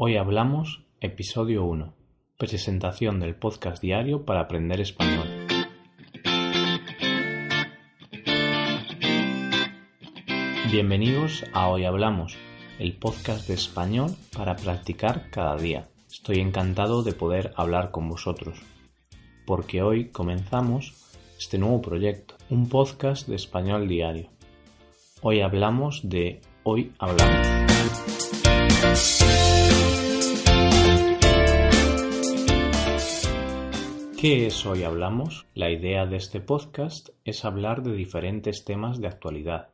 Hoy hablamos, episodio 1, presentación del podcast diario para aprender español. Bienvenidos a Hoy Hablamos, el podcast de español para practicar cada día. Estoy encantado de poder hablar con vosotros, porque hoy comenzamos este nuevo proyecto, un podcast de español diario. Hoy hablamos de Hoy Hablamos. ¿Qué es Hoy Hablamos? La idea de este podcast es hablar de diferentes temas de actualidad.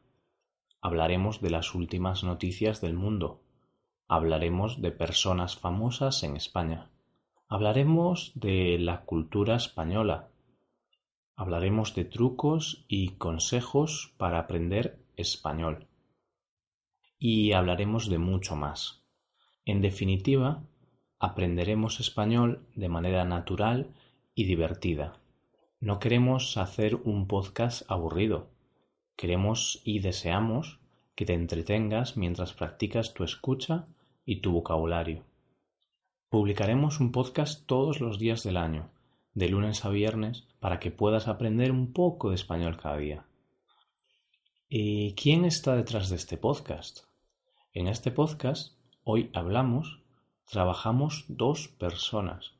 Hablaremos de las últimas noticias del mundo. Hablaremos de personas famosas en España. Hablaremos de la cultura española. Hablaremos de trucos y consejos para aprender español. Y hablaremos de mucho más. En definitiva, aprenderemos español de manera natural y divertida. No queremos hacer un podcast aburrido. Queremos y deseamos que te entretengas mientras practicas tu escucha y tu vocabulario. Publicaremos un podcast todos los días del año, de lunes a viernes, para que puedas aprender un poco de español cada día. ¿Y quién está detrás de este podcast? En este podcast, hoy hablamos, trabajamos dos personas.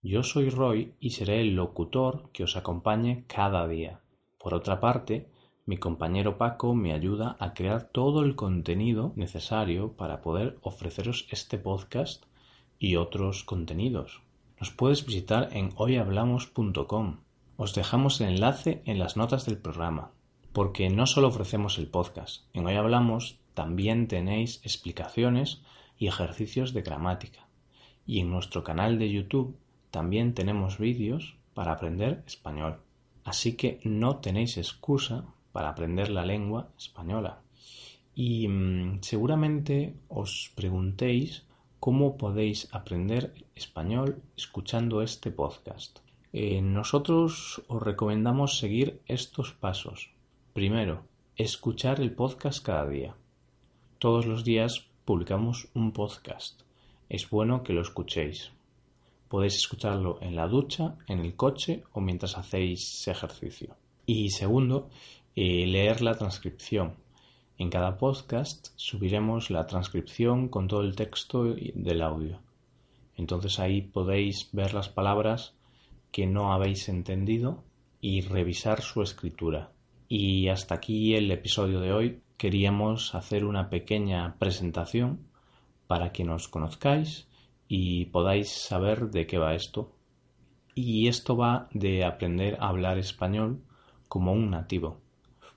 Yo soy Roy y seré el locutor que os acompañe cada día. Por otra parte, mi compañero Paco me ayuda a crear todo el contenido necesario para poder ofreceros este podcast y otros contenidos. Nos puedes visitar en hoyhablamos.com. Os dejamos el enlace en las notas del programa, porque no solo ofrecemos el podcast. En Hoy Hablamos también tenéis explicaciones y ejercicios de gramática. Y en nuestro canal de YouTube también tenemos vídeos para aprender español. Así que no tenéis excusa para aprender la lengua española. Y mm, seguramente os preguntéis cómo podéis aprender español escuchando este podcast. Eh, nosotros os recomendamos seguir estos pasos. Primero, escuchar el podcast cada día. Todos los días publicamos un podcast. Es bueno que lo escuchéis. Podéis escucharlo en la ducha, en el coche o mientras hacéis ejercicio. Y segundo, eh, leer la transcripción. En cada podcast subiremos la transcripción con todo el texto del audio. Entonces ahí podéis ver las palabras que no habéis entendido y revisar su escritura. Y hasta aquí el episodio de hoy. Queríamos hacer una pequeña presentación para que nos conozcáis y podáis saber de qué va esto. Y esto va de aprender a hablar español como un nativo.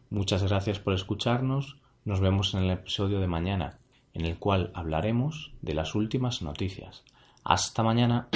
Muchas gracias por escucharnos. Nos vemos en el episodio de mañana, en el cual hablaremos de las últimas noticias. Hasta mañana.